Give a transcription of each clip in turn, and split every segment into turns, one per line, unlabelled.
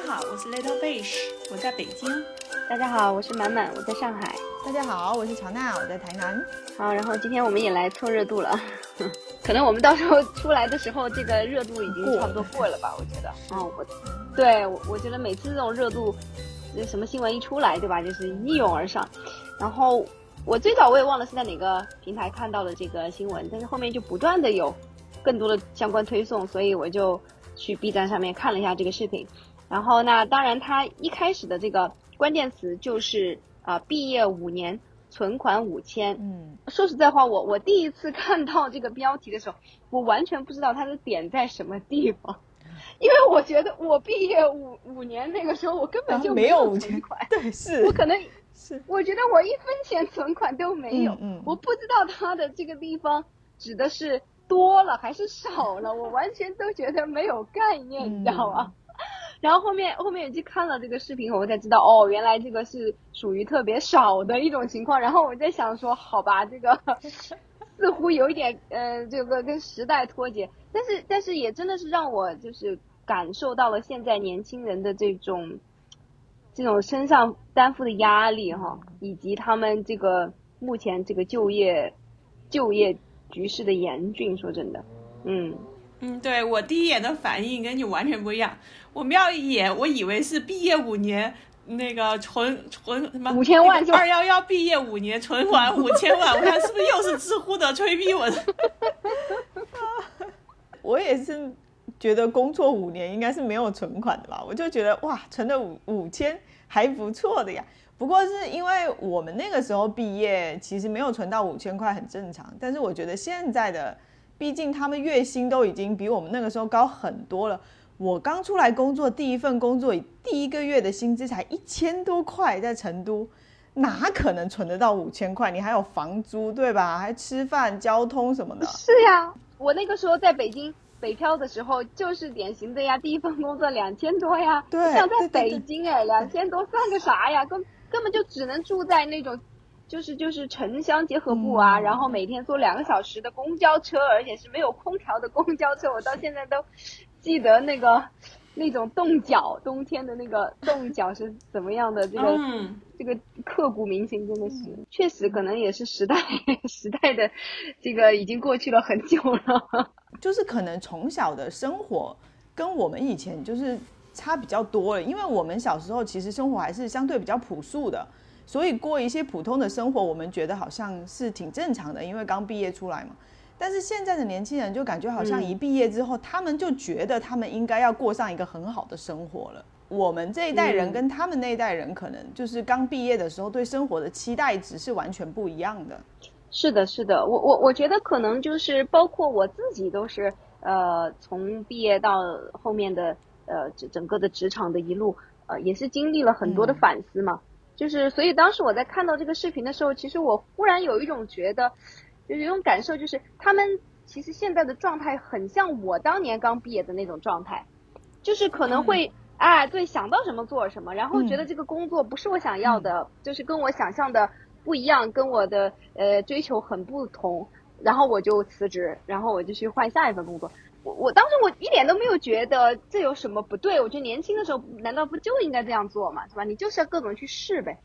家好，我是 Little Fish，我在北京。
大家好，我是满满，我在上海。
大家好，我是乔娜，我在台南。
好，然后今天我们也来凑热度了。可能我们到时候出来的时候，这个热度已经差不多过了吧？我觉得。哦，我，对我我觉得每次这种热度，什么新闻一出来，对吧？就是一涌而上。然后我最早我也忘了是在哪个平台看到的这个新闻，但是后面就不断的有更多的相关推送，所以我就去 B 站上面看了一下这个视频。然后那当然，它一开始的这个关键词就是啊，毕业五年。存款五千，嗯，说实在话，我我第一次看到这个标题的时候，我完全不知道它的点在什么地方，因为我觉得我毕业五五年那个时候，我根本就
没
有
存
款，
对，是。
我可能
是，
我觉得我一分钱存款都没有，嗯，我不知道它的这个地方指的是多了还是少了，我完全都觉得没有概念，你知道吗？然后后面后面去看了这个视频，我才知道哦，原来这个是属于特别少的一种情况。然后我在想说，好吧，这个 似乎有一点呃，这个跟时代脱节。但是但是也真的是让我就是感受到了现在年轻人的这种这种身上担负的压力哈，以及他们这个目前这个就业就业局势的严峻。说真的，嗯。
嗯，对我第一眼的反应跟你完全不一样。我瞄一眼，我以为是毕业五年那个存存什么
五千万，
二幺幺毕业五年存款五千万，我看是不是又是知乎的吹逼文？
我也是觉得工作五年应该是没有存款的吧？我就觉得哇，存了五五千还不错的呀。不过是因为我们那个时候毕业，其实没有存到五千块很正常。但是我觉得现在的。毕竟他们月薪都已经比我们那个时候高很多了。我刚出来工作，第一份工作第一个月的薪资才一千多块，在成都，哪可能存得到五千块？你还有房租对吧？还吃饭、交通什么的。
是呀，我那个时候在北京北漂的时候，就是典型的呀，第一份工作两千多呀。
对，
像在北京哎，两千多算个啥呀？根根本就只能住在那种。就是就是城乡结合部啊，然后每天坐两个小时的公交车，而且是没有空调的公交车，我到现在都记得那个那种冻脚，冬天的那个冻脚是怎么样的，这个这个刻骨铭心，真的是，确实可能也是时代 时代的这个已经过去了很久了，
就是可能从小的生活跟我们以前就是差比较多了，因为我们小时候其实生活还是相对比较朴素的。所以过一些普通的生活，我们觉得好像是挺正常的，因为刚毕业出来嘛。但是现在的年轻人就感觉好像一毕业之后，他们就觉得他们应该要过上一个很好的生活了。我们这一代人跟他们那一代人，可能就是刚毕业的时候对生活的期待值是完全不一样的。
是的，是的，我我我觉得可能就是包括我自己都是，呃，从毕业到后面的呃整整个的职场的一路，呃，也是经历了很多的反思嘛。就是，所以当时我在看到这个视频的时候，其实我忽然有一种觉得，就有一种感受，就是他们其实现在的状态很像我当年刚毕业的那种状态，就是可能会，哎，对，想到什么做什么，然后觉得这个工作不是我想要的，就是跟我想象的不一样，跟我的呃追求很不同，然后我就辞职，然后我就去换下一份工作。我我当时我一点都没有觉得这有什么不对，我觉得年轻的时候难道不就应该这样做嘛，是吧？你就是要各种去试呗，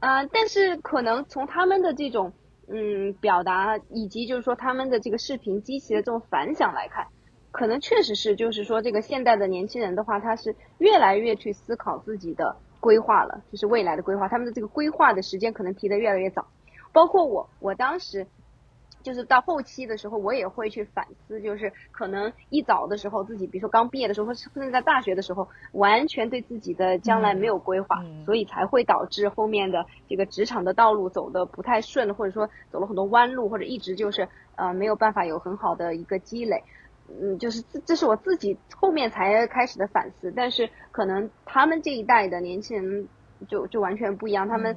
嗯，但是可能从他们的这种嗯表达，以及就是说他们的这个视频激起的这种反响来看，可能确实是就是说这个现代的年轻人的话，他是越来越去思考自己的规划了，就是未来的规划，他们的这个规划的时间可能提得越来越早，包括我，我当时。就是到后期的时候，我也会去反思，就是可能一早的时候自己，比如说刚毕业的时候，甚至在大学的时候，完全对自己的将来没有规划，所以才会导致后面的这个职场的道路走的不太顺，或者说走了很多弯路，或者一直就是呃没有办法有很好的一个积累。嗯，就是这这是我自己后面才开始的反思，但是可能他们这一代的年轻人就就完全不一样，他们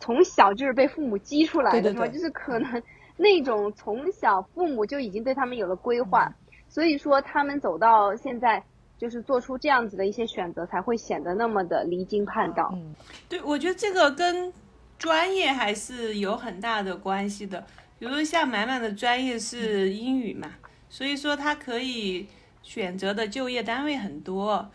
从小就是被父母激出来的，是吧？就是可能。那种从小父母就已经对他们有了规划，所以说他们走到现在，就是做出这样子的一些选择，才会显得那么的离经叛道。
嗯，对，我觉得这个跟专业还是有很大的关系的。比如说像满满的专业是英语嘛，所以说他可以选择的就业单位很多。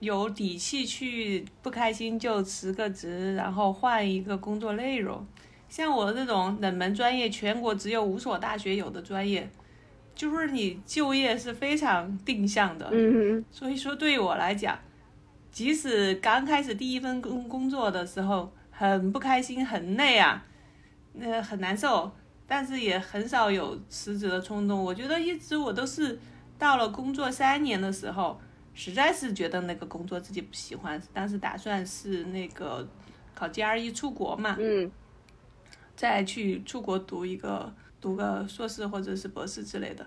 有底气去不开心就辞个职，然后换一个工作内容。像我这种冷门专业，全国只有五所大学有的专业，就是你就业是非常定向的。
嗯
所以说，对于我来讲，即使刚开始第一份工工作的时候很不开心、很累啊，那、很难受，但是也很少有辞职的冲动。我觉得一直我都是到了工作三年的时候，实在是觉得那个工作自己不喜欢，当时打算是那个考 GRE 出国嘛，
嗯
再去出国读一个读个硕士或者是博士之类的。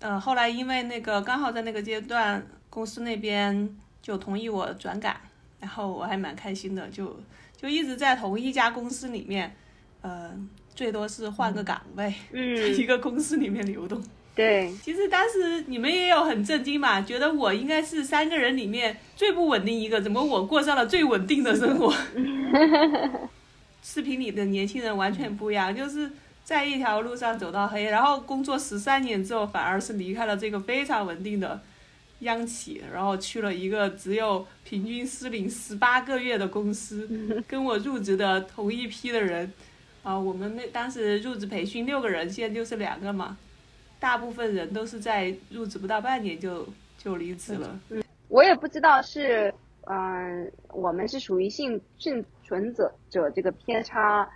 呃，后来因为那个刚好在那个阶段，公司那边就同意我转岗，然后我还蛮开心的，就就一直在同一家公司里面，呃，最多是换个岗位，在一
嗯，
个公司里面流动。
对，
其实当时你们也有很震惊嘛，觉得我应该是三个人里面最不稳定一个，怎么我过上了最稳定的生活？视频里的年轻人完全不一样，就是在一条路上走到黑，然后工作十三年之后，反而是离开了这个非常稳定的央企，然后去了一个只有平均失灵十八个月的公司，跟我入职的同一批的人，啊，我们那当时入职培训六个人，现在就是两个嘛。大部分人都是在入职不到半年就就离职了。
我也不知道是，嗯、我们是属于幸幸存者者这个偏差，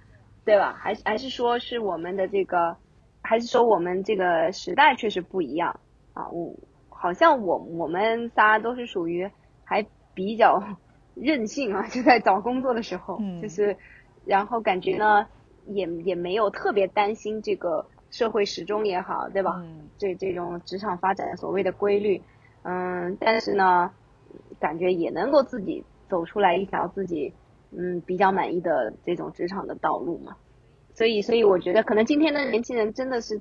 对吧？还是还是说是我们的这个，还是说我们这个时代确实不一样啊？我好像我我们仨都是属于还比较 任性啊，就在找工作的时候，
嗯
就是，然后感觉呢也也没有特别担心这个社会时钟也好，对吧？
嗯
这这种职场发展所谓的规律，嗯，但是呢，感觉也能够自己走出来一条自己嗯比较满意的这种职场的道路嘛。所以，所以我觉得可能今天的年轻人真的是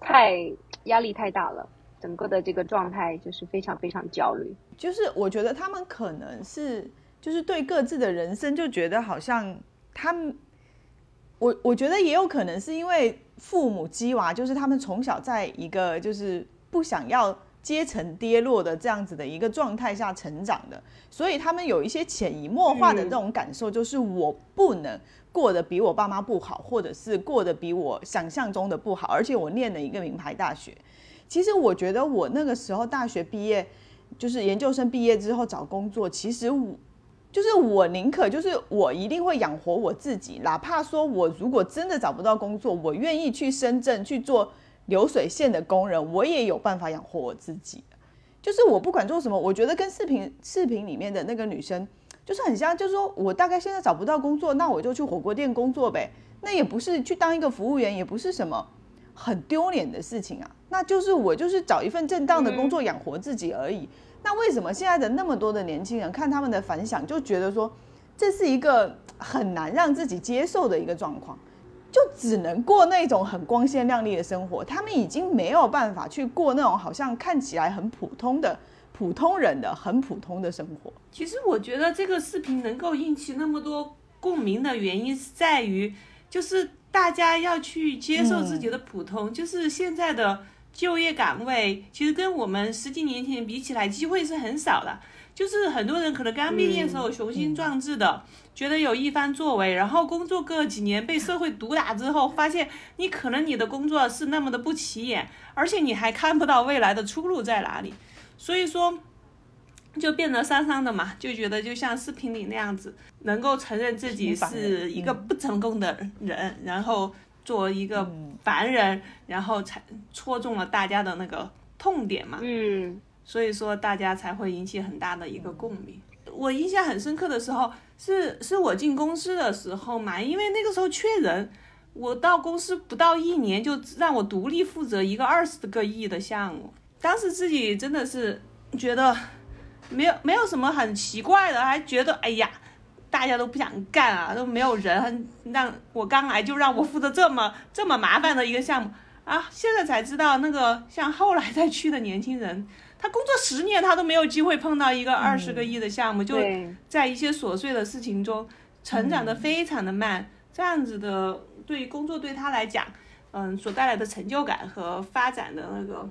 太压力太大了，整个的这个状态就是非常非常焦虑。
就是我觉得他们可能是就是对各自的人生就觉得好像他们，我我觉得也有可能是因为父母鸡娃，就是他们从小在一个就是不想要阶层跌落的这样子的一个状态下成长的，所以他们有一些潜移默化的这种感受，就是我不能过得比我爸妈不好，或者是过得比我想象中的不好，而且我念了一个名牌大学。其实我觉得我那个时候大学毕业，就是研究生毕业之后找工作，其实我就是我宁可就是我一定会养活我自己，哪怕说我如果真的找不到工作，我愿意去深圳去做流水线的工人，我也有办法养活我自己。就是我不管做什么，我觉得跟视频视频里面的那个女生就是很像，就是说我大概现在找不到工作，那我就去火锅店工作呗，那也不是去当一个服务员，也不是什么很丢脸的事情啊，那就是我就是找一份正当的工作养活自己而已。那为什么现在的那么多的年轻人看他们的反响，就觉得说这是一个很难让自己接受的一个状况？就只能过那种很光鲜亮丽的生活，他们已经没有办法去过那种好像看起来很普通的普通人的很普通的生活。
其实我觉得这个视频能够引起那么多共鸣的原因是在于，就是大家要去接受自己的普通，就是现在的就业岗位，其实跟我们十几年前比起来，机会是很少的。就是很多人可能刚毕业的时候雄心壮志的，觉得有一番作为，然后工作个几年被社会毒打之后，发现你可能你的工作是那么的不起眼，而且你还看不到未来的出路在哪里，所以说。就变得丧丧的嘛，就觉得就像视频里那样子，能够承认自己是一个不成功的人，然后作为一个凡人，然后才戳中了大家的那个痛点嘛。
嗯
所以说大家才会引起很大的一个共鸣。我印象很深刻的时候是是我进公司的时候嘛，因为那个时候缺人，我到公司不到一年就让我独立负责一个二十个亿的项目，当时自己真的是觉得没有没有什么很奇怪的，还觉得哎呀。大家都不想干啊，都没有人让我刚来就让我负责这么这么麻烦的一个项目啊！现在才知道，那个像后来再去的年轻人，他工作十年，他都没有机会碰到一个二十个亿的项目，就在一些琐碎的事情中成长的非常的慢。这样子的对于工作对他来讲，嗯，所带来的成就感和发展的那个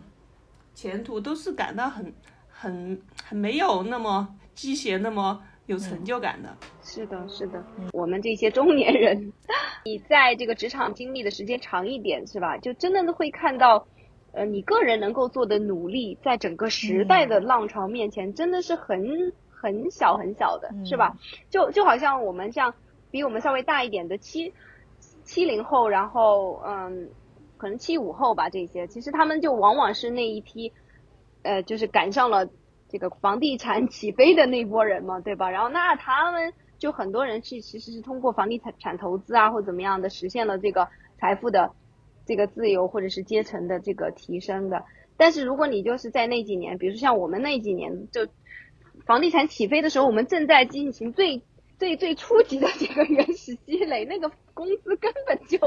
前途都是感到很很很很没有那么鸡血，那么有成就感的。
是的，是的，我们这些中年人，你在这个职场经历的时间长一点，是吧？就真的会看到，呃，你个人能够做的努力，在整个时代的浪潮面前，真的是很很小很小的，是吧？就就好像我们像比我们稍微大一点的七七零后，然后嗯，可能七五后吧，这些其实他们就往往是那一批，呃，就是赶上了这个房地产起飞的那波人嘛，对吧？然后那他们就很多人是其实是通过房地产产投资啊，或怎么样的，实现了这个财富的这个自由或者是阶层的这个提升的。但是如果你就是在那几年，比如说像我们那几年，就房地产起飞的时候，我们正在进行最最最初级的这个原始积累，那个工资根本就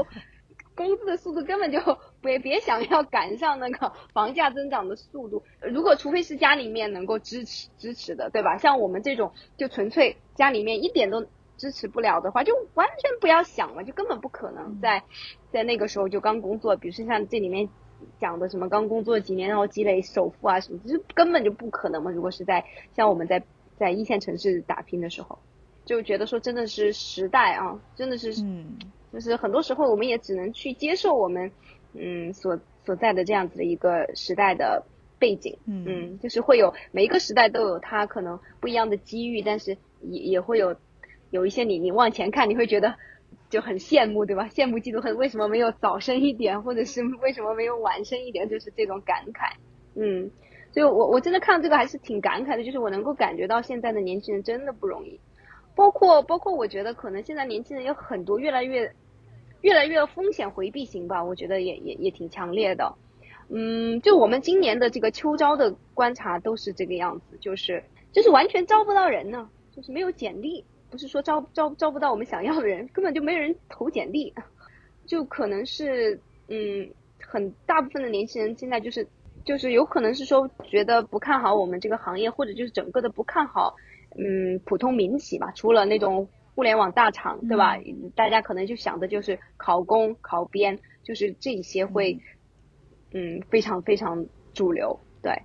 工资的速度根本就别别想要赶上那个房价增长的速度。如果除非是家里面能够支持支持的，对吧？像我们这种就纯粹家里面一点都支持不了的话，就完全不要想了，就根本不可能在在那个时候就刚工作，比如说像这里面讲的什么刚工作几年然后积累首付啊什么，就根本就不可能嘛。如果是在像我们在在一线城市打拼的时候。就觉得说真的是时代啊，真的是，
嗯，
就是很多时候我们也只能去接受我们，嗯，所所在的这样子的一个时代的背景，嗯，就是会有每一个时代都有它可能不一样的机遇，但是也也会有有一些你你往前看你会觉得就很羡慕，对吧？羡慕嫉妒恨，为什么没有早生一点，或者是为什么没有晚生一点，就是这种感慨，嗯，所以我我真的看到这个还是挺感慨的，就是我能够感觉到现在的年轻人真的不容易。包括包括，我觉得可能现在年轻人有很多越来越越来越风险回避型吧，我觉得也也也挺强烈的。嗯，就我们今年的这个秋招的观察都是这个样子，就是就是完全招不到人呢，就是没有简历，不是说招招招不到我们想要的人，根本就没有人投简历，就可能是嗯，很大部分的年轻人现在就是就是有可能是说觉得不看好我们这个行业，或者就是整个的不看好。嗯，普通民企嘛，除了那种互联网大厂，对吧？大家可能就想的就是考公、考编，就是这些会，嗯，非常非常主流。对，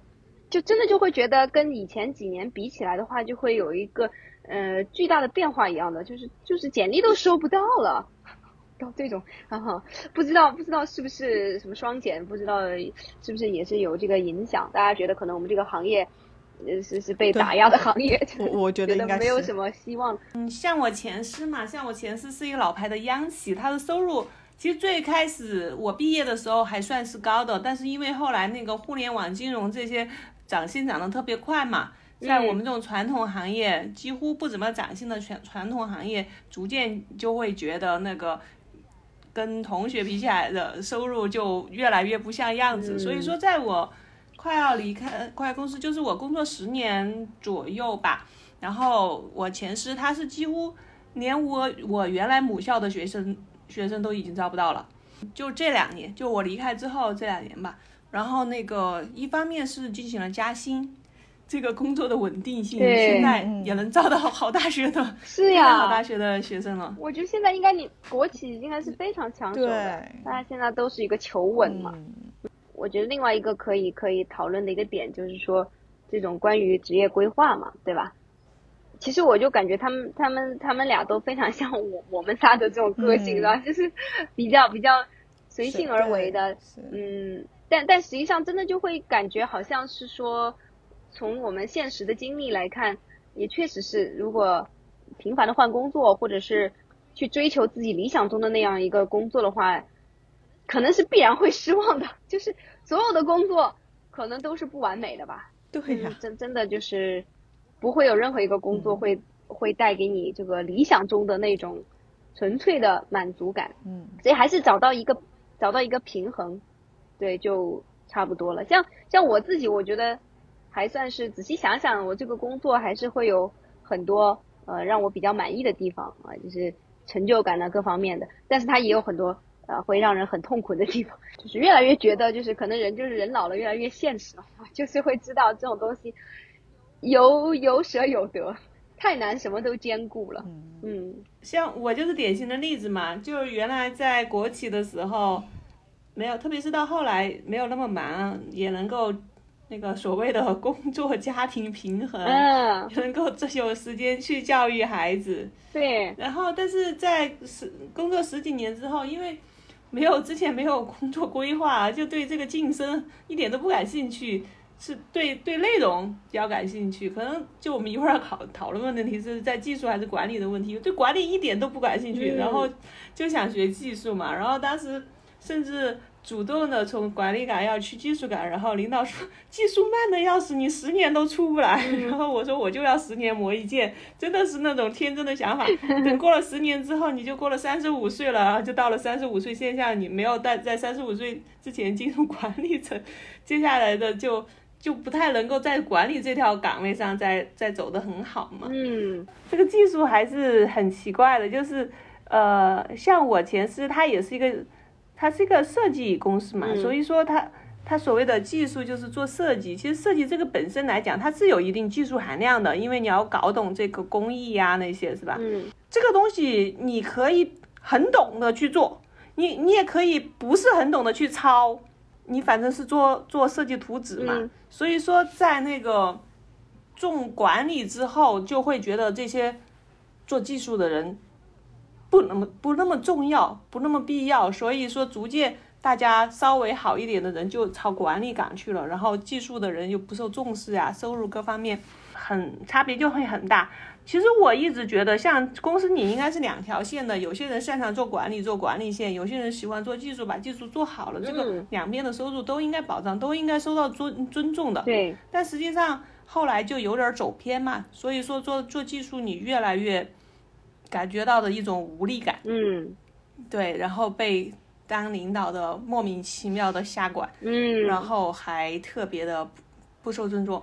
就真的就会觉得跟以前几年比起来的话，就会有一个呃巨大的变化一样的，就是就是简历都收不到了，到这种，哈哈，不知道不知道是不是什么双减，不知道是不是也是有这个影响？大家觉得可能我们这个行业。呃是是被打压的行业，
我我觉得应该
没有什么希望。
嗯，像我前司嘛，像我前司是一个老牌的央企，它的收入其实最开始我毕业的时候还算是高的，但是因为后来那个互联网金融这些涨薪涨得特别快嘛，在我们这种传统行业几乎不怎么涨薪的传传统行业，逐渐就会觉得那个跟同学比起来的收入就越来越不像样子。所以说，在我。快要离开快公司，就是我工作十年左右吧。然后我前师他是几乎连我我原来母校的学生学生都已经招不到了。就这两年，就我离开之后这两年吧。然后那个一方面是进行了加薪，这个工作的稳定性现在也能招到好大学的，
是呀，
好大学的学生了。
我觉得现在应该你国企应该是非常抢手的，大家现在都是一个求稳嘛。我觉得另外一个可以可以讨论的一个点就是说，这种关于职业规划嘛，对吧？其实我就感觉他们他们他们俩都非常像我我们仨的这种个性，吧？就是比较比较随性而为的，嗯。但但实际上真的就会感觉好像是说，从我们现实的经历来看，也确实是，如果频繁的换工作，或者是去追求自己理想中的那样一个工作的话。可能是必然会失望的，就是所有的工作可能都是不完美的吧。
对呀，
真真的就是不会有任何一个工作会会带给你这个理想中的那种纯粹的满足感。
嗯，
所以还是找到一个找到一个平衡，对，就差不多了。像像我自己，我觉得还算是仔细想想，我这个工作还是会有很多呃让我比较满意的地方啊，就是成就感呢各方面的。但是它也有很多。呃，会让人很痛苦的地方，就是越来越觉得，就是可能人就是人老了，越来越现实了，就是会知道这种东西有有舍有得，太难什么都兼顾了。嗯，
像我就是典型的例子嘛，就是原来在国企的时候，没有，特别是到后来没有那么忙，也能够那个所谓的 工作家庭平衡，
嗯，
能够有时间去教育孩子。
对，
然后，但是在十工作十几年之后，因为没有之前没有工作规划，就对这个晋升一点都不感兴趣，是对对内容比较感兴趣。可能就我们一会儿考讨论的问题是在技术还是管理的问题，对管理一点都不感兴趣，
嗯
然后就想学技术嘛。然后当时甚至主动的从管理岗要去技术岗，然后领导说技术慢的要死，你十年都出不来。然后我说我就要十年磨一剑，真的是那种天真的想法。等过了十年之后，你就过了三十五岁了，然后就到了三十五岁线下，你没有在在三十五岁之前进入管理层，接下来的就就不太能够在管理这条岗位上再再走得很好嘛。
嗯
这个技术还是很奇怪的，就是呃，像我前司，他也是一个，它是一个设计公司嘛，
嗯
所以说它它所谓的技术就是做设计。其实设计这个本身来讲，它是有一定技术含量的，因为你要搞懂这个工艺呀、那些是吧？
嗯
这个东西你可以很懂的去做，你你也可以不是很懂的去抄，你反正是做做设计图纸嘛。
嗯
所以说在那个重管理之后，就会觉得这些做技术的人不那么不那么重要，不那么必要。所以说逐渐大家稍微好一点的人就朝管理岗去了，然后技术的人又不受重视啊，收入各方面很差别就会很大。其实我一直觉得，像公司你应该是两条线的，有些人擅长做管理，做管理线；有些人喜欢做技术，把技术做好了。这个
嗯
两边的收入都应该保障，都应该受到尊尊重的。
对，
但实际上后来就有点走偏嘛，所以说做做技术，你越来越感觉到的一种无力感，
嗯。
对，然后被当领导的莫名其妙的下管，
嗯，
然后还特别的不不受尊重，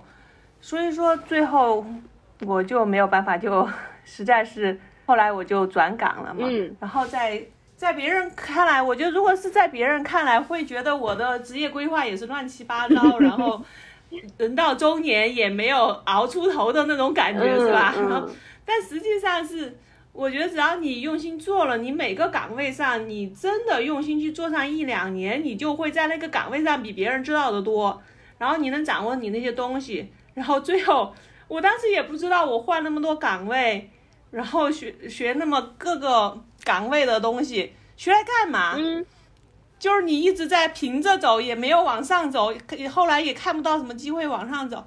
所以说最后我就没有办法，就实在是后来我就转岗了嘛，
嗯。
然后在在别人看来，我觉得如果是在别人看来，会觉得我的职业规划也是乱七八糟，然后 人到中年也没有熬出头的那种感觉，是吧？但实际上是，我觉得只要你用心做了，你每个岗位上你真的用心去做上一两年，你就会在那个岗位上比别人知道的多，然后你能掌握你那些东西，然后最后我当时也不知道我换那么多岗位，然后学学那么各个岗位的东西，学来干嘛？
嗯
就是你一直在平着走，也没有往上走，可后来也看不到什么机会往上走，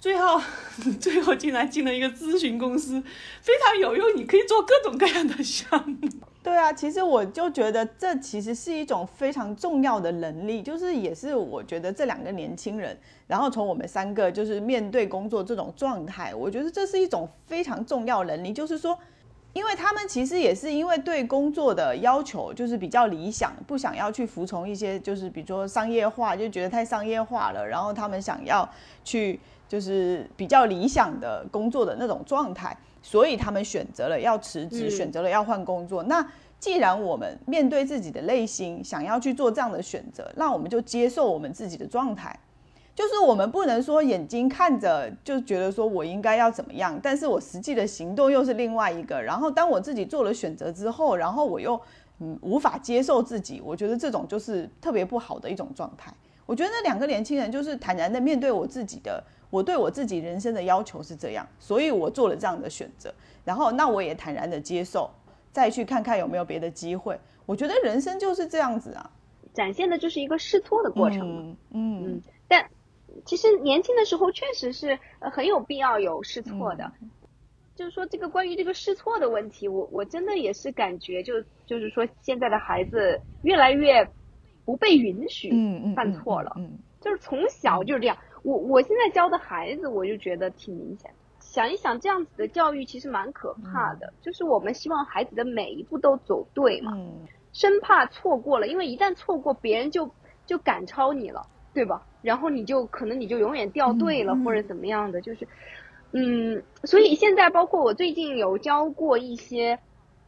最后 最后竟然进了一个咨询公司，非常有用，你可以做各种各样的项目。
对啊，其实我就觉得这其实是一种非常重要的能力，就是也是我觉得这两个年轻人，然后从我们三个就是面对工作这种状态，我觉得这是一种非常重要能力，就是说，因为他们其实也是因为对工作的要求就是比较理想，不想要去服从一些就是比如说商业化，就觉得太商业化了，然后他们想要去就是比较理想的工作的那种状态。所以他们选择了要辞职，
嗯
选择了要换工作。那既然我们面对自己的内心，想要去做这样的选择，那我们就接受我们自己的状态。就是我们不能说眼睛看着就觉得说我应该要怎么样，但是我实际的行动又是另外一个。然后当我自己做了选择之后，然后我又嗯无法接受自己，我觉得这种就是特别不好的一种状态。我觉得那两个年轻人就是坦然的面对我自己的，我对我自己人生的要求是这样，所以我做了这样的选择，然后那我也坦然的接受，再去看看有没有别的机会。我觉得人生就是这样子啊，
展现的就是一个试错的过程嘛。
嗯嗯
嗯但其实年轻的时候确实是呃很有必要有试错的。
嗯
就是说这个关于这个试错的问题，我我真的也是感觉就就是说现在的孩子越来越不被允许犯错了，
嗯
就是从小就是这样。我我现在教的孩子，我就觉得挺明显的。想一想，这样子的教育其实蛮可怕的。就是我们希望孩子的每一步都走对嘛，
嗯
生怕错过了，因为一旦错过，别人就就赶超你了，对吧？然后你就可能你就永远掉队了，或者怎么样的，就是，嗯，所以现在包括我最近有教过一些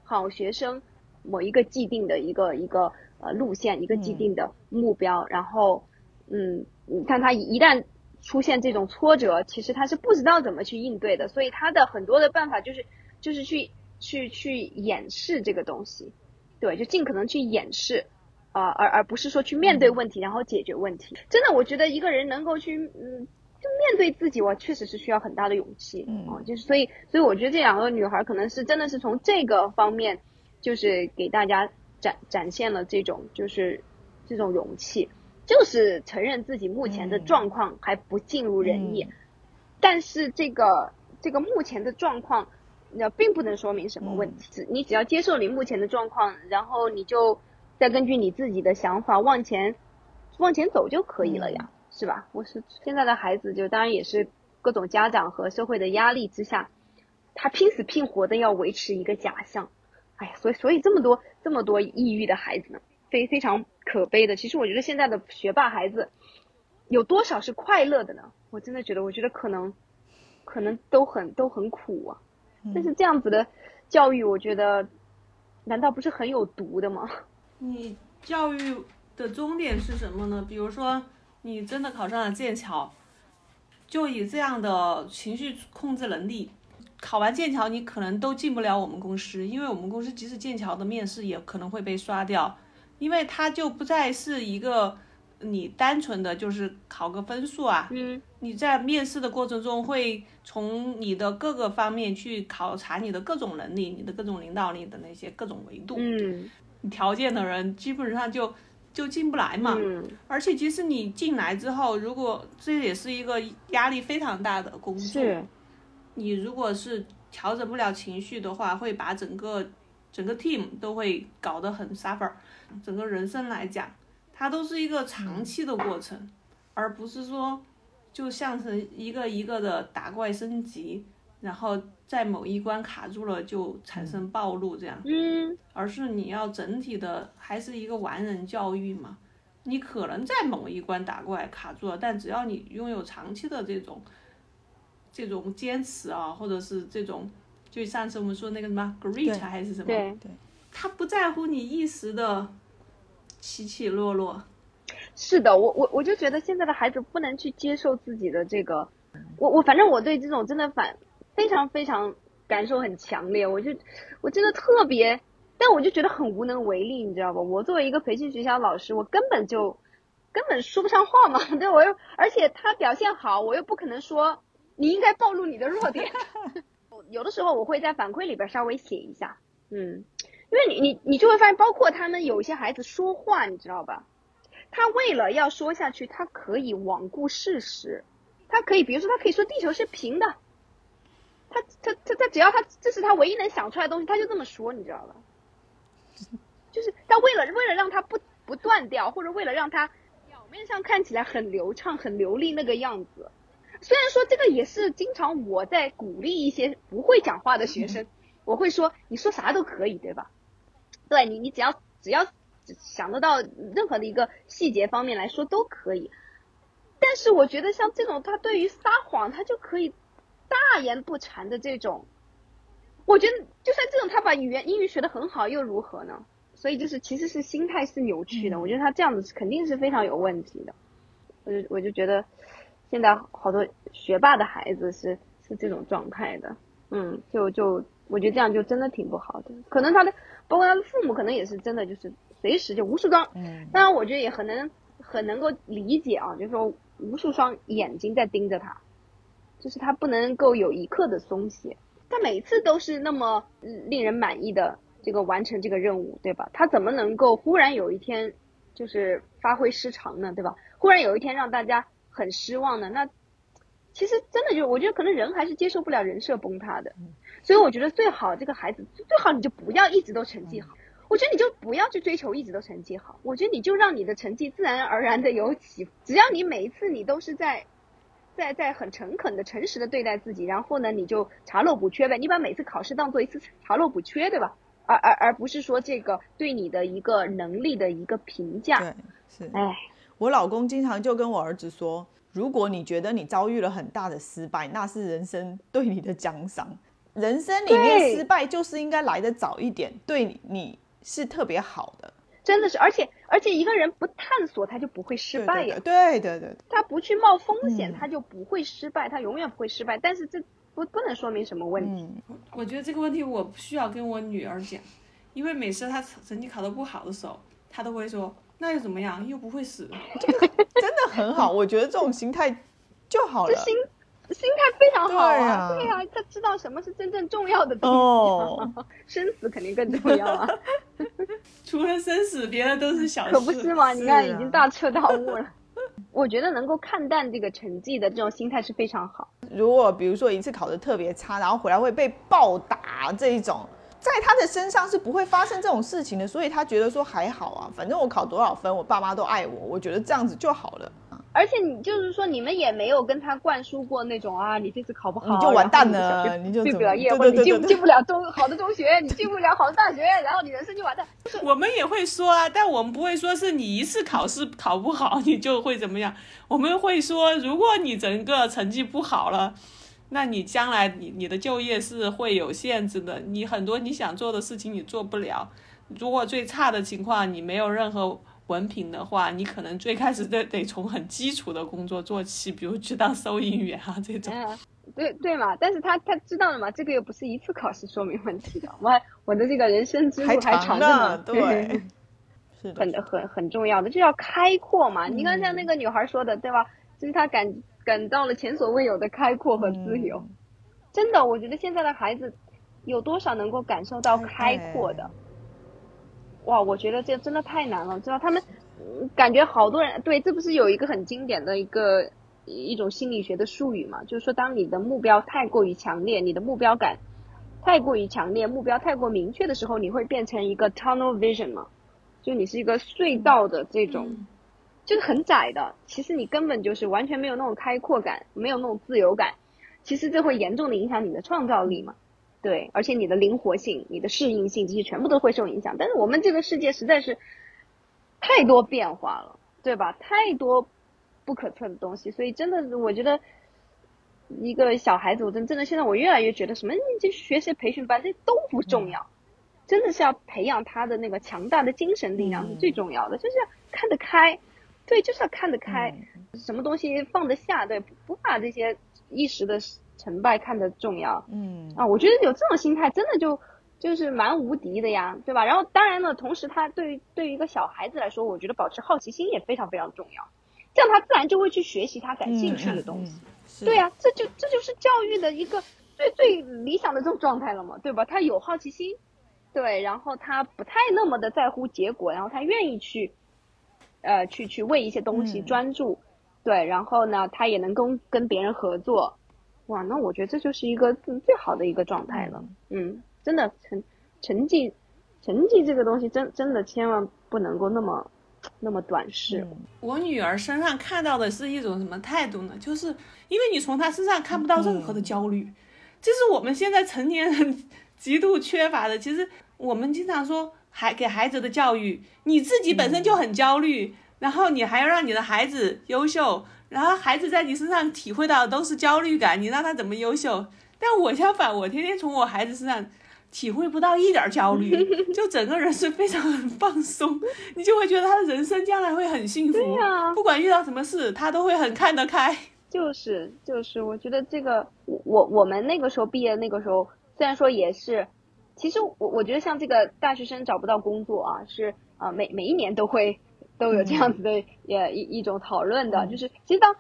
好学生，某一个既定的一个一个呃路线，一个既定的目标，然后，嗯，你看他一旦出现这种挫折，其实他是不知道怎么去应对的，所以他的很多的办法就是就是去去去掩饰这个东西，对，就尽可能去掩饰，啊，而而不是说去面对问题，然后解决问题。真的，我觉得一个人能够去，嗯，就面对自己，我确实是需要很大的勇气。
嗯
啊，就是所以，所以我觉得这两个女孩可能是真的是从这个方面，就是给大家展展现了这种就是这种勇气，就是承认自己目前的状况还不尽如人意，
嗯。
但是这个这个目前的状况。那并不能说明什么问题，只你只要接受你目前的状况，然后你就再根据你自己的想法往前往前走就可以了呀，是吧？我是现在的孩子，就当然也是各种家长和社会的压力之下，他拼死拼活的要维持一个假象，哎呀，所以所以这么多这么多抑郁的孩子呢，非非常可悲的。其实我觉得现在的学霸孩子有多少是快乐的呢？我真的觉得，我觉得可能可能都很都很苦啊。但是这样子的教育，我觉得难道不是很有毒的吗？
你教育的终点是什么呢？比如说，你真的考上了剑桥，就以这样的情绪控制能力，考完剑桥你可能都进不了我们公司，因为我们公司即使剑桥的面试也可能会被刷掉，因为它就不再是一个你单纯的就是考个分数啊，
嗯。
你在面试的过程中会从你的各个方面去考察你的各种能力、你的各种领导力的那些各种维度，
嗯。
条件的人基本上就就进不来嘛。
嗯。
而且即使你进来之后，如果这也是一个压力非常大的工作，你如果是调整不了情绪的话，会把整个整个 team 都会搞得很 suffer。整个人生来讲，它都是一个长期的过程，而不是说就像是一个一个的打怪升级，然后在某一关卡住了就产生暴露这样。
嗯
而是你要整体的还是一个完人教育嘛。你可能在某一关打怪卡住了，但只要你拥有长期的这种这种坚持啊，或者是这种，就上次我们说那个什么 great 还是什么，
对
他不在乎你一时的起起落落。
是的，我我我就觉得现在的孩子不能去接受自己的这个，我我反正我对这种真的反非常非常感受很强烈，我就我真的特别，但我就觉得很无能为力，你知道吧？我作为一个培训学校老师，我根本就根本说不上话嘛，对我又而且他表现好，我又不可能说你应该暴露你的弱点，有的时候我会在反馈里边稍微写一下，嗯，因为你你你就会发现，包括他们有一些孩子说话，你知道吧？他为了要说下去，他可以罔顾事实，他可以，比如说，他可以说地球是平的，他他他他只要他这是他唯一能想出来的东西，他就这么说，你知道吧？就是他为了为了让他不不断掉，或者为了让他表面上看起来很流畅、很流利那个样子。虽然说这个也是经常我在鼓励一些不会讲话的学生，我会说你说啥都可以，对吧？对你，你只要只要想得到任何的一个细节方面来说都可以。但是我觉得像这种他对于撒谎，他就可以大言不惭的这种，我觉得就算这种他把语言英语学得很好又如何呢？所以就是其实是心态是扭曲的，我觉得他这样子肯定是非常有问题的。我就我就觉得现在好多学霸的孩子是是这种状态的，嗯，就就我觉得这样就真的挺不好的。可能他的包括他的父母可能也是真的就是随时就无数双，
嗯
当然我觉得也很能很能够理解啊，就是说无数双眼睛在盯着他，就是他不能够有一刻的松懈，他每次都是那么嗯令人满意的这个完成这个任务，对吧？他怎么能够忽然有一天就是发挥失常呢，对吧？忽然有一天让大家很失望呢？那其实真的就我觉得可能人还是接受不了人设崩塌的，所以我觉得最好这个孩子最好你就不要一直都成绩好。我觉得你就不要去追求一直都成绩好，我觉得你就让你的成绩自然而然的有起伏，只要你每一次你都是在，在在很诚恳的、诚实的对待自己，然后呢，你就查漏补缺呗，你把每次考试当做一次查漏补缺，对吧？而而而不是说这个对你的一个能力的一个评价。
对，是。
哎，
我老公经常就跟我儿子说，如果你觉得你遭遇了很大的失败，那是人生对你的奖赏。人生里面失败就是应该来的早一点，对你你是特别好的。
真的是，而且而且一个人不探索，他就不会失败呀。
对对对对，
他不去冒风险，
嗯
他就不会失败，他永远不会失败。但是这不不能说明什么问题。
嗯，
我觉得这个问题我不需要跟我女儿讲，因为每次她成绩考得不好的时候，她都会说：“那又怎么样？又不会死。
真的很好，我觉得这种心态就好了。
心心态非常好
啊，
对呀，他知道什么是真正重要的东西，生死肯定更重要啊。
除了生死，别的都是小事。
可不是吗？你看，已经大彻大悟了。我觉得能够看淡这个成绩的这种心态是非常好。
如果比如说一次考的特别差，然后回来会被暴打这一种。在他的身上是不会发生这种事情的，所以他觉得说还好啊，反正我考多少分，我爸妈都爱我，我觉得这样子就好了。
而且你就是说，你们也没有跟他灌输过那种啊，你这次考不好
你就完蛋了，你就
毕不了业，或者你进进不了中好的中学，你进不了好的大学，然后你人生就完蛋。
我们也会说啊，但我们不会说是你一次考试考不好 你就会怎么样，我们会说，如果你整个成绩不好了。那你将来你你的就业是会有限制的，你很多你想做的事情你做不了。如果最差的情况你没有任何文凭的话，你可能最开始得得从很基础的工作做起，比如去当收银员啊这种。
嗯，对对嘛，但是他他知道了嘛，这个又不是一次考试说明问题的，我我的这个人生之路还
长
着呢，
对，是
很很很重要的，就要开阔嘛。你看像那个女孩说的，对吧？就是她感。感到了前所未有的开阔和自由，真的，我觉得现在的孩子有多少能够感受到开阔的？哇，我觉得这真的太难了，知道他们感觉好多人对，这不是有一个很经典的一个一种心理学的术语嘛？就是说，当你的目标太过于强烈，你的目标感太过于强烈，目标太过明确的时候，你会变成一个 tunnel vision 嘛？就你是一个隧道的这种。就是很窄的，其实你根本就是完全没有那种开阔感，没有那种自由感，其实这会严重的影响你的创造力嘛，对，而且你的灵活性、你的适应性这些全部都会受影响。但是我们这个世界实在是太多变化了，对吧？太多不可测的东西，所以真的，我觉得一个小孩子，我真真的现在我越来越觉得什么，你这学习培训班这都不重要，真的是要培养他的那个强大的精神力量是最重要的，就是要看得开。对，就是要看得开，什么东西放得下，对，不把这些一时的成败看得重要。嗯啊，我觉得有这种心态，真的就就是蛮无敌的呀，对吧？然后当然呢，同时他对于对于一个小孩子来说，我觉得保持好奇心也非常非常重要，这样他自然就会去学习他感兴趣的东西。对呀，这就这就是教育的一个最最理想的这种状态了嘛，对吧？他有好奇心，对，然后他不太那么的在乎结果，然后他愿意去。呃，去去为一些东西专注，对，然后呢，他也能跟跟别人合作，哇，那我觉得这就是一个最好的一个状态了。嗯，真的成成绩成绩这个东西，真真的千万不能够那么那么短视。
我女儿身上看到的是一种什么态度呢？就是因为你从她身上看不到任何的焦虑，这是我们现在成年人 极度缺乏的。其实我们经常说。孩给孩子的教育，你自己本身就很焦虑，然后你还要让你的孩子优秀，然后孩子在你身上体会到的都是焦虑感，你让他怎么优秀？但我相反，我天天从我孩子身上体会不到一点焦虑，就整个人是非常很放松，你就会觉得他的人生将来会很幸福，不管遇到什么事，他都会很看得开。
就是就是，我觉得这个我我们那个时候毕业那个时候，虽然说也是。其实我我觉得像这个大学生找不到工作啊，是啊每每一年都会都有这样子的也一一种讨论的，就是其实当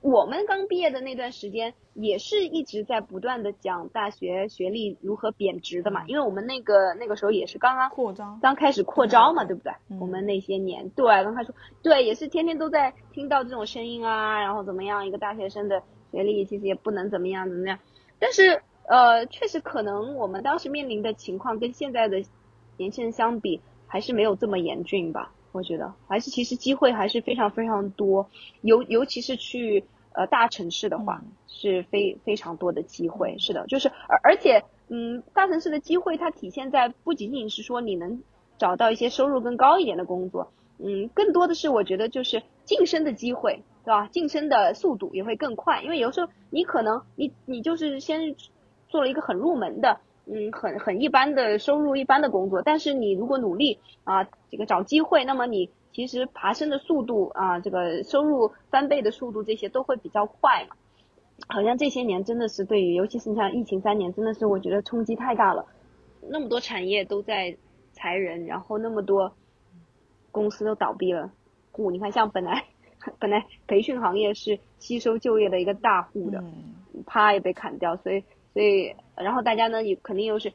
我们刚毕业的那段时间，也是一直在不断的讲大学学历如何贬值的嘛，因为我们那个那个时候也是刚刚
扩招，
刚开始扩招嘛，对不对？我们那些年对刚开始对也是天天都在听到这种声音啊，然后怎么样一个大学生的学历其实也不能怎么样怎么样，但是。呃，确实可能我们当时面临的情况跟现在的年轻人相比，还是没有这么严峻吧？我觉得还是其实机会还是非常非常多，尤尤其是去呃大城市的话，是非非常多的机会。是的，就是而而且嗯，大城市的机会它体现在不仅仅是说你能找到一些收入更高一点的工作，嗯，更多的是我觉得就是晋升的机会，对吧？晋升的速度也会更快，因为有时候你可能你你就是先。做了一个很入门的，嗯，很很一般的收入一般的工作，但是你如果努力啊，这个找机会，那么你其实爬升的速度啊，这个收入翻倍的速度，这些都会比较快嘛。好像这些年真的是对于，尤其是你像疫情三年，真的是我觉得冲击太大了，那么多产业都在裁人，然后那么多公司都倒闭了，户你看像本来本来培训行业是吸收就业的一个大户的，啪也被砍掉，所以所以然后大家呢也肯定又是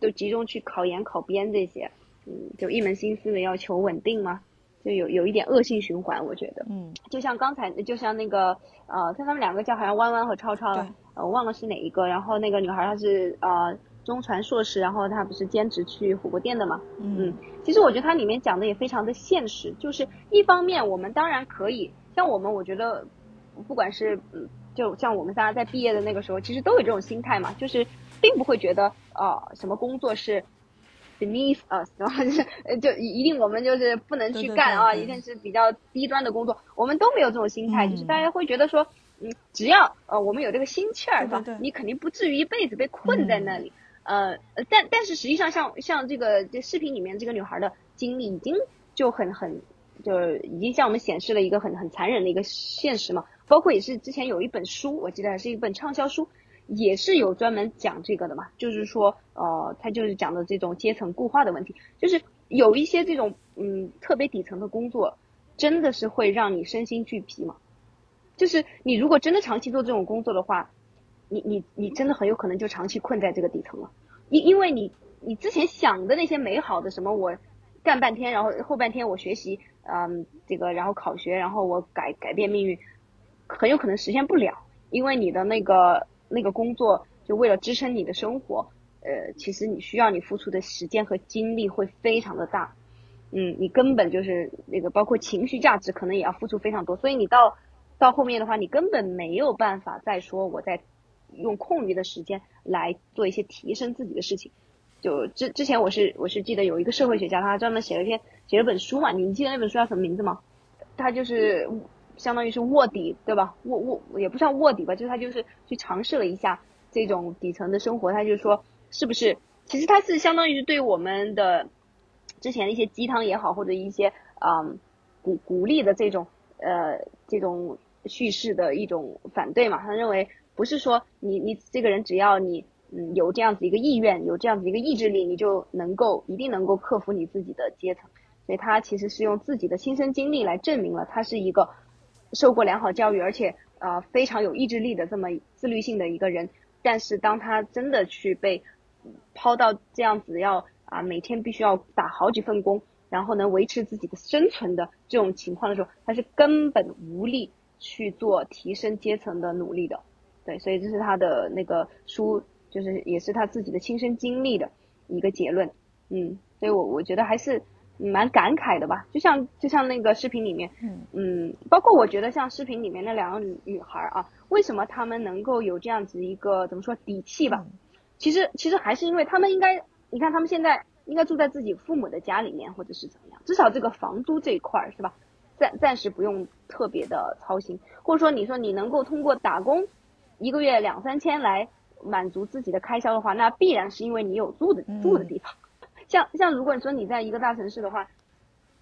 都集中去考研考编这些，嗯，就一门心思的要求稳定嘛。就有有一点恶性循环，我觉得，
嗯，
就像刚才，就像那个，呃，像他们两个叫好像弯弯和超超，呃，我忘了是哪一个。然后那个女孩她是呃中传硕士，然后她不是兼职去火锅店的嘛，嗯，其实我觉得它里面讲的也非常的现实，就是一方面我们当然可以，像我们我觉得，不管是嗯，就像我们仨在毕业的那个时候，其实都有这种心态嘛，就是并不会觉得啊什么工作是。beneath us，然后就是就一定我们就是不能去干啊，一定是比较低端的工作，我们都没有这种心态，就是大家会觉得说，嗯，只要呃我们有这个心气儿，对吧？你肯定不至于一辈子被困在那里。呃，但但是实际上像像这个这视频里面这个女孩的经历，已经就很很就已经向我们显示了一个很很残忍的一个现实嘛。包括也是之前有一本书，我记得还是一本畅销书。也是有专门讲这个的嘛，就是说，呃，他就是讲的这种阶层固化的问题，就是有一些这种嗯特别底层的工作，真的是会让你身心俱疲嘛。就是你如果真的长期做这种工作的话，你你你真的很有可能就长期困在这个底层了，因因为你你之前想的那些美好的什么我干半天，然后后半天我学习，嗯，这个然后考学，然后我改改变命运，很有可能实现不了，因为你的那个。那个工作就为了支撑你的生活，呃，其实你需要你付出的时间和精力会非常的大，嗯，你根本就是那个包括情绪价值可能也要付出非常多，所以你到到后面的话，你根本没有办法再说我在用空余的时间来做一些提升自己的事情。就之之前我是我是记得有一个社会学家，他专门写了一篇写了本书嘛，你记得那本书叫什么名字吗？他就是。相当于是卧底，对吧？卧卧也不算卧底吧，就是他就是去尝试了一下这种底层的生活。他就说，是不是？其实他是相当于是对我们的之前的一些鸡汤也好，或者一些嗯鼓鼓励的这种呃这种叙事的一种反对嘛。他认为不是说你你这个人只要你嗯有这样子一个意愿，有这样子一个意志力，你就能够一定能够克服你自己的阶层。所以他其实是用自己的亲身经历来证明了他是一个。受过良好教育，而且呃非常有意志力的这么自律性的一个人，但是当他真的去被抛到这样子要啊每天必须要打好几份工，然后能维持自己的生存的这种情况的时候，他是根本无力去做提升阶层的努力的。对，所以这是他的那个书，就是也是他自己的亲身经历的一个结论。嗯，所以我我觉得还是。蛮感慨的吧，就像就像那个视频里面，嗯，包括我觉得像视频里面那两个女女孩啊，为什么她们能够有这样子一个怎么说底气吧？其实其实还是因为她们应该，你看她们现在应该住在自己父母的家里面，或者是怎么样，至少这个房租这一块儿是吧？暂暂时不用特别的操心，或者说你说你能够通过打工一个月两三千来满足自己的开销的话，那必然是因为你有住的住的地方。像像如果你说你在一个大城市的话，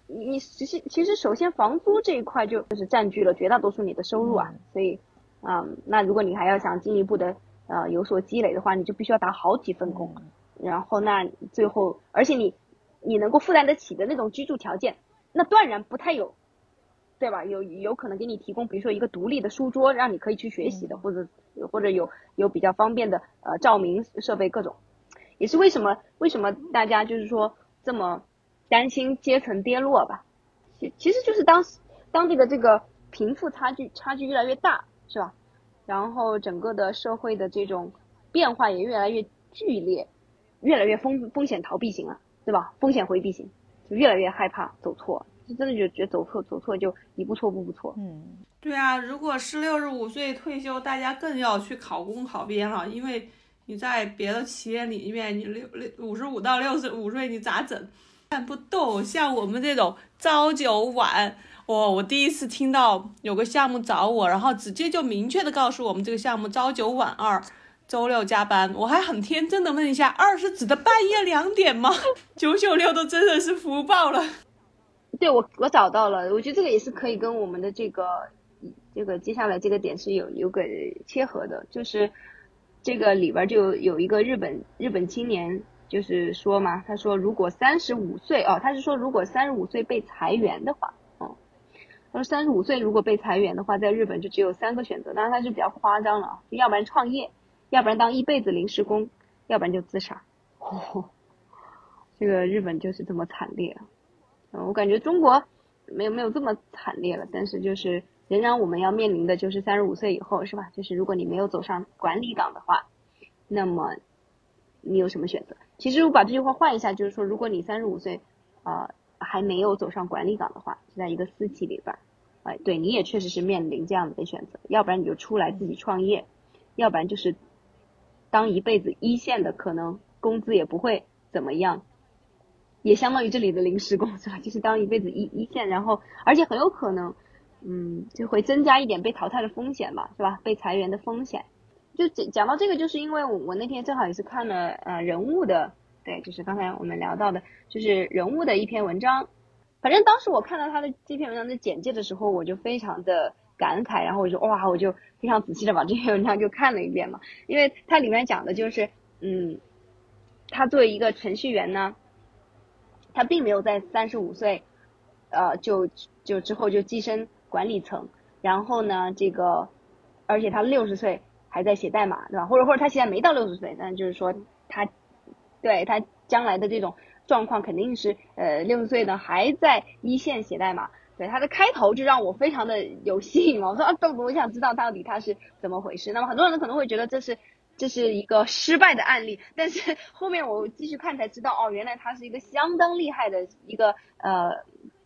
你你其实其实首先房租这一块就就是占据了绝大多数你的收入啊，所以嗯，那如果你还要想进一步的呃有所积累的话，你就必须要打好几份工，然后那最后而且你你能够负担得起的那种居住条件，那断然不太有，对吧？有有可能给你提供比如说一个独立的书桌，让你可以去学习的，或者或者有有比较方便的呃照明设备各种。也是为什么为什么大家就是说这么担心阶层跌落吧？其其实就是当当这个这个贫富差距差距越来越大，是吧？然后整个的社会的这种变化也越来越剧烈，越来越风风险逃避型了，对吧？风险回避型，就越来越害怕走错，就真的就觉得走错走错就一步错步步错。
嗯，对啊，如果是六十五岁退休，大家更要去考公考编了，因为。你在别的企业里面，你六六五十五到六十五岁，你咋整？干不动。像我们这种朝九晚，我我第一次听到有个项目找我，然后直接就明确的告诉我们这个项目朝九晚二，周六加班。我还很天真的问一下，二是指的半夜两点吗？九九六都真的是福报了。
对我我找到了，我觉得这个也是可以跟我们的这个这个接下来这个点是有有个切合的，就是。这个里边就有一个日本日本青年就是说嘛，他说如果三十五岁哦，他是说如果三十五岁被裁员的话，哦，他说三十五岁如果被裁员的话，在日本就只有三个选择，当然他是比较夸张了，要不然创业，要不然当一辈子临时工，要不然就自杀。哦，这个日本就是这么惨烈啊！嗯，我感觉中国没有没有这么惨烈了，但是就是仍然我们要面临的就是三十五岁以后是吧？就是如果你没有走上管理岗的话，那么你有什么选择？其实我把这句话换一下，就是说，如果你三十五岁，呃，还没有走上管理岗的话，就在一个私企里边，哎，对，你也确实是面临这样的选择，要不然你就出来自己创业，要不然就是当一辈子一线的，可能工资也不会怎么样，也相当于这里的临时工是吧？就是当一辈子一一线，然后而且很有可能，嗯，就会增加一点被淘汰的风险嘛，是吧？被裁员的风险。就讲讲到这个，就是因为我我那天正好也是看了呃人物的，对，就是刚才我们聊到的，就是人物的一篇文章。反正当时我看到他的这篇文章的简介的时候，我就非常的感慨，然后我就哇，我就非常仔细的把这篇文章就看了一遍嘛，因为它里面讲的就是，嗯，他作为一个程序员呢，他并没有在三十五岁，呃，就就之后就跻身管理层，然后呢，这个，而且他六十岁。还在写代码，对吧？或者或者他现在没到六十岁，但就是说他，对他将来的这种状况肯定是，呃，六十岁呢还在一线写代码。对他的开头就让我非常的有吸引了，我说啊，我我想知道到底他是怎么回事。那么很多人可能会觉得这是这是一个失败的案例，但是 后面我继续看才知道，哦，原来他是一个相当厉害的一个呃，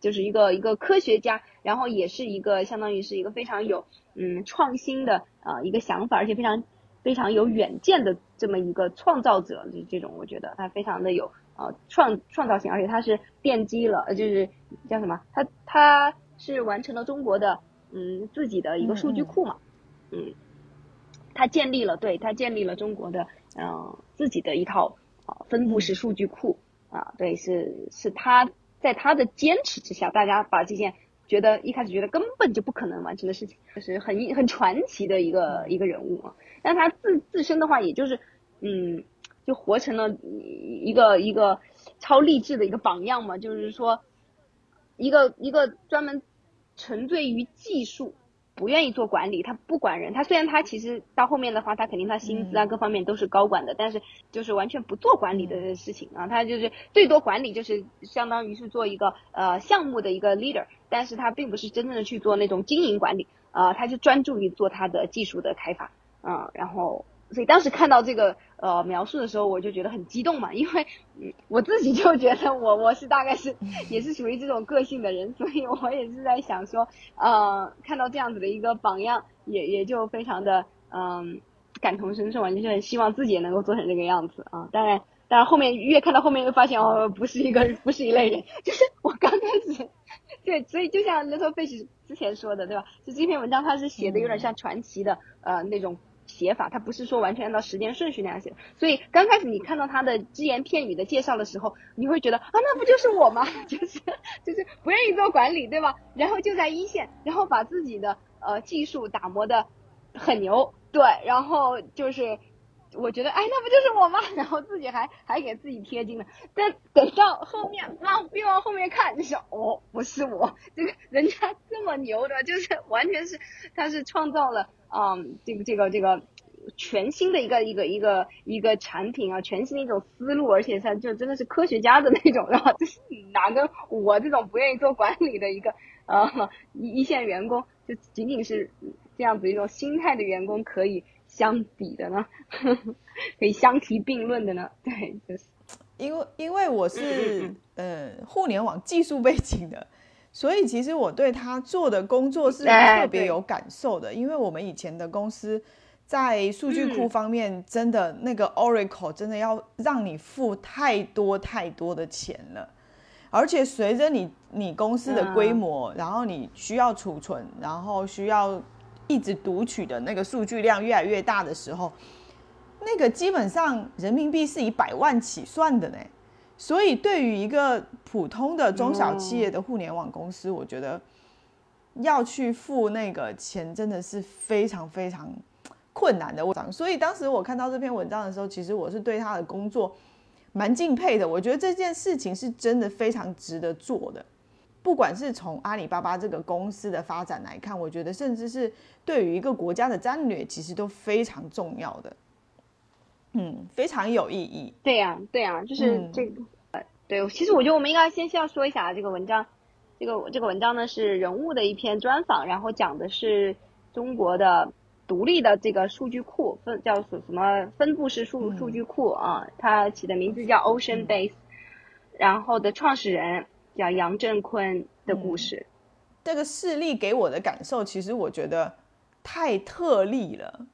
就是一个一个科学家，然后也是一个相当于是一个非常有。嗯，创新的啊一个想法，而且非常非常有远见的这么一个创造者，就这种我觉得他非常的有呃创创造性，而且他是奠基了，呃就是叫什么？他他是完成了中国的嗯自己的一个数据库嘛，嗯，他建立了对他建立了中国的嗯自己的一套啊分布式数据库啊，对是是他在他的坚持之下，大家把这件。觉得一开始觉得根本就不可能完成的事情，就是很很传奇的一个一个人物啊。但他自自身的话，也就是嗯，就活成了一个一个超励志的一个榜样嘛。就是说，一个一个专门沉醉于技术。不愿意做管理，他不管人。他虽然他其实到后面的话，他肯定他薪资啊各方面都是高管的，但是就是完全不做管理的事情啊。他就是最多管理就是相当于是做一个呃项目的一个 leader，但是他并不是真正的去做那种经营管理啊，他就专注于做他的技术的开发啊，然后。所以当时看到这个呃描述的时候，我就觉得很激动嘛，因为我自己就觉得我我是大概是也是属于这种个性的人，所以我也是在想说，呃看到这样子的一个榜样，也也就非常的嗯感同身受嘛，就是很希望自己也能够做成这个样子啊。当然，当然后面越看到后面又发现哦不是一个不是一类人，就是我刚开始 对，所以就像 Little Fish 之前说的对吧？就这篇文章它是写的有点像传奇的呃那种。写法，他不是说完全按照时间顺序那样写，所以刚开始你看到他的只言片语的介绍的时候，你会觉得啊，那不就是我吗？就是就是不愿意做管理，对吧？然后就在一线，然后把自己的呃技术打磨的很牛，对，然后就是我觉得哎，那不就是我吗？然后自己还还给自己贴金了，但等到后面往越往后面看，就是哦，不是我，这个人家这么牛的，就是完全是他是创造了。嗯，这个这个这个全新的一个一个一个一个产品啊，全新的一种思路，而且他就真的是科学家的那种，然后就是哪跟我这种不愿意做管理的一个呃一线员工，就仅仅是这样子一种心态的员工可以相比的呢？可以相提并论的呢？对，就是
因为因为我是呃互联网技术背景的。所以其实我对他做的工作是特别有感受的，因为我们以前的公司在数据库方面真的那个 Oracle 真的要让你付太多太多的钱了，而且随着你你公司的规模，然后你需要储存，然后需要一直读取的那个数据量越来越大的时候，那个基本上人民币是以百万起算的呢。所以，对于一个普通的中小企业的互联网公司，我觉得要去付那个钱真的是非常非常困难的。我所以当时我看到这篇文章的时候，其实我是对他的工作蛮敬佩的。我觉得这件事情是真的非常值得做的。不管是从阿里巴巴这个公司的发展来看，我觉得甚至是对于一个国家的战略，其实都非常重要的。嗯，非常有意义。
对呀，对呀，就是这个。呃，对，其实我觉得我们应该先先要说一下这个文章。这个这个文章呢是人物的一篇专访，然后讲的是中国的独立的这个数据库分叫什什么分布式数数据库啊，它起的名字叫 Ocean Base，然后的创始人。叫杨振坤的故事，
这个事例给我的感受，其实我觉得太特例了。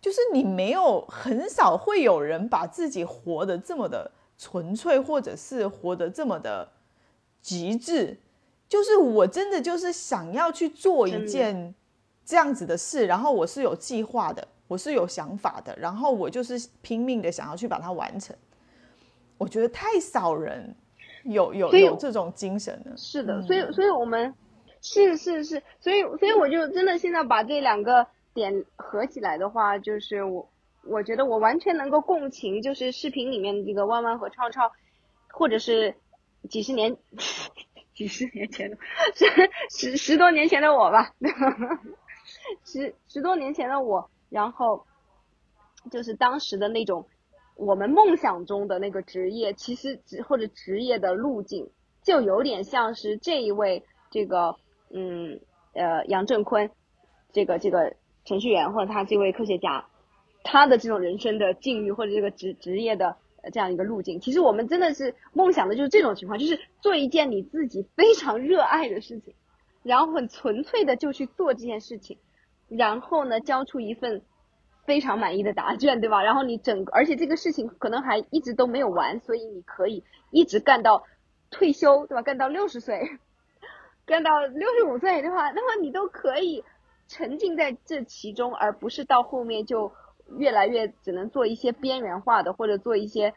就是你没有很少会有人把自己活得这么的纯粹，或者是活得这么的极致。就是我真的就是想要去做一件这样子的事，然后我是有计划的，我是有想法的，然后我就是拼命的想要去把它完成。我觉得太少人。有有有这种精神的，
是的，所以所以我们是是是，所以所以我就真的现在把这两个点合起来的话，就是我我觉得我完全能够共情，就是视频里面这个弯弯和超超，或者是几十年 几十年前的十十十多年前的我吧，十十多年前的我，然后就是当时的那种。我们梦想中的那个职业，其实职或者职业的路径，就有点像是这一位这个嗯呃杨振坤，这个这个程序员或者他这位科学家，他的这种人生的境遇或者这个职职业的这样一个路径，其实我们真的是梦想的就是这种情况，就是做一件你自己非常热爱的事情，然后很纯粹的就去做这件事情，然后呢交出一份。非常满意的答卷，对吧？然后你整，而且这个事情可能还一直都没有完，所以你可以一直干到退休，对吧？干到六十岁，干到六十五岁，对吧？那么你都可以沉浸在这其中，而不是到后面就越来越只能做一些边缘化的，或者做一些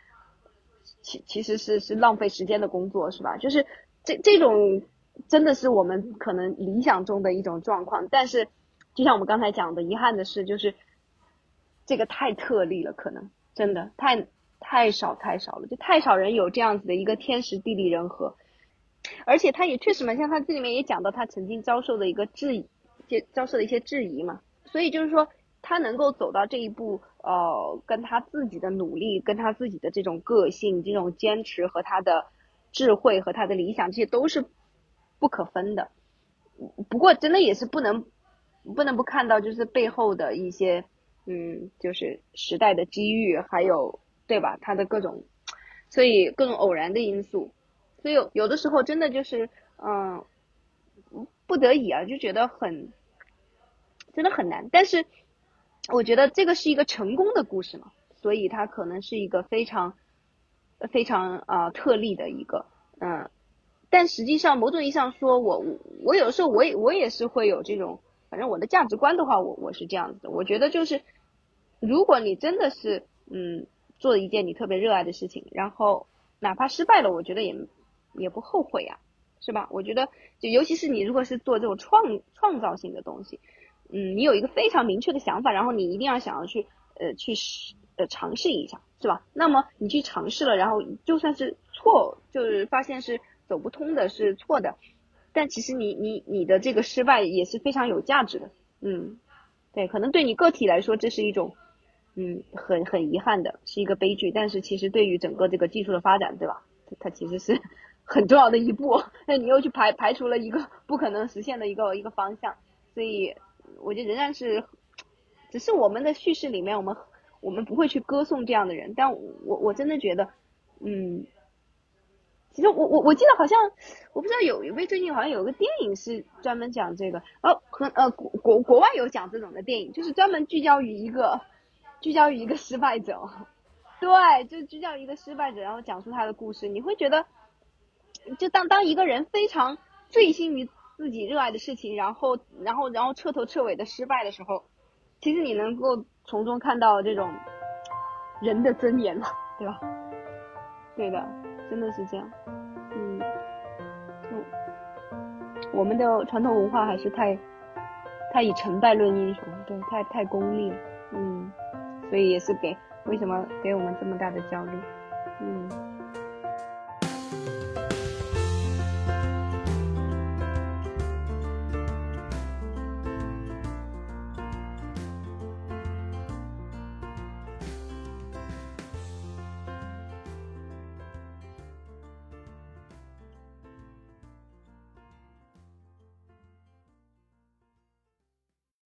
其其实是是浪费时间的工作，是吧？就是这这种真的是我们可能理想中的一种状况，但是就像我们刚才讲的，遗憾的是就是。这个太特例了，可能真的太太少太少了，就太少人有这样子的一个天时地利人和，而且他也确实嘛，像他这里面也讲到他曾经遭受的一个质疑，就遭受的一些质疑嘛，所以就是说他能够走到这一步，呃，跟他自己的努力，跟他自己的这种个性、这种坚持和他的智慧和他的理想，这些都是不可分的。不过真的也是不能不能不看到，就是背后的一些。嗯，就是时代的机遇，还有对吧？他的各种，所以各种偶然的因素，所以有有的时候真的就是嗯，不得已啊，就觉得很真的很难。但是我觉得这个是一个成功的故事嘛，所以它可能是一个非常非常啊特例的一个嗯，但实际上某种意义上说，我我有时候我也我也是会有这种，反正我的价值观的话，我我是这样子的，我觉得就是。如果你真的是嗯做一件你特别热爱的事情，然后哪怕失败了，我觉得也也不后悔呀，是吧？我觉得就尤其是你如果是做这种创创造性的东西，嗯，你有一个非常明确的想法，然后你一定要想要去呃去试呃尝试一下，是吧？那么你去尝试了，然后就算是错，就是发现是走不通的，是错的，但其实你你你的这个失败也是非常有价值的，嗯，对，可能对你个体来说这是一种。嗯，很很遗憾的是一个悲剧，但是其实对于整个这个技术的发展，对吧？它它其实是 很重要的一步。那你又去排排除了一个不可能实现的一个一个方向，所以我觉得仍然是，只是我们的叙事里面，我们我们不会去歌颂这样的人。但我我真的觉得，嗯，其实我我我记得好像我不知道有一位最近好像有个电影是专门讲这个，呃，和呃国国国外有讲这种的电影，就是专门聚焦于一个。聚焦于一个失败者，对，就聚焦于一个失败者，然后讲述他的故事。你会觉得，就当当一个人非常醉心于自己热爱的事情，然后然后然后彻头彻尾的失败的时候，其实你能够从中看到这种人的尊严嘛，对吧？对的，真的是这样。嗯，就我们的传统文化还是太太以成败论英雄，对，太太功利了。嗯。所以也是给为什么给我们这么大的焦虑？嗯。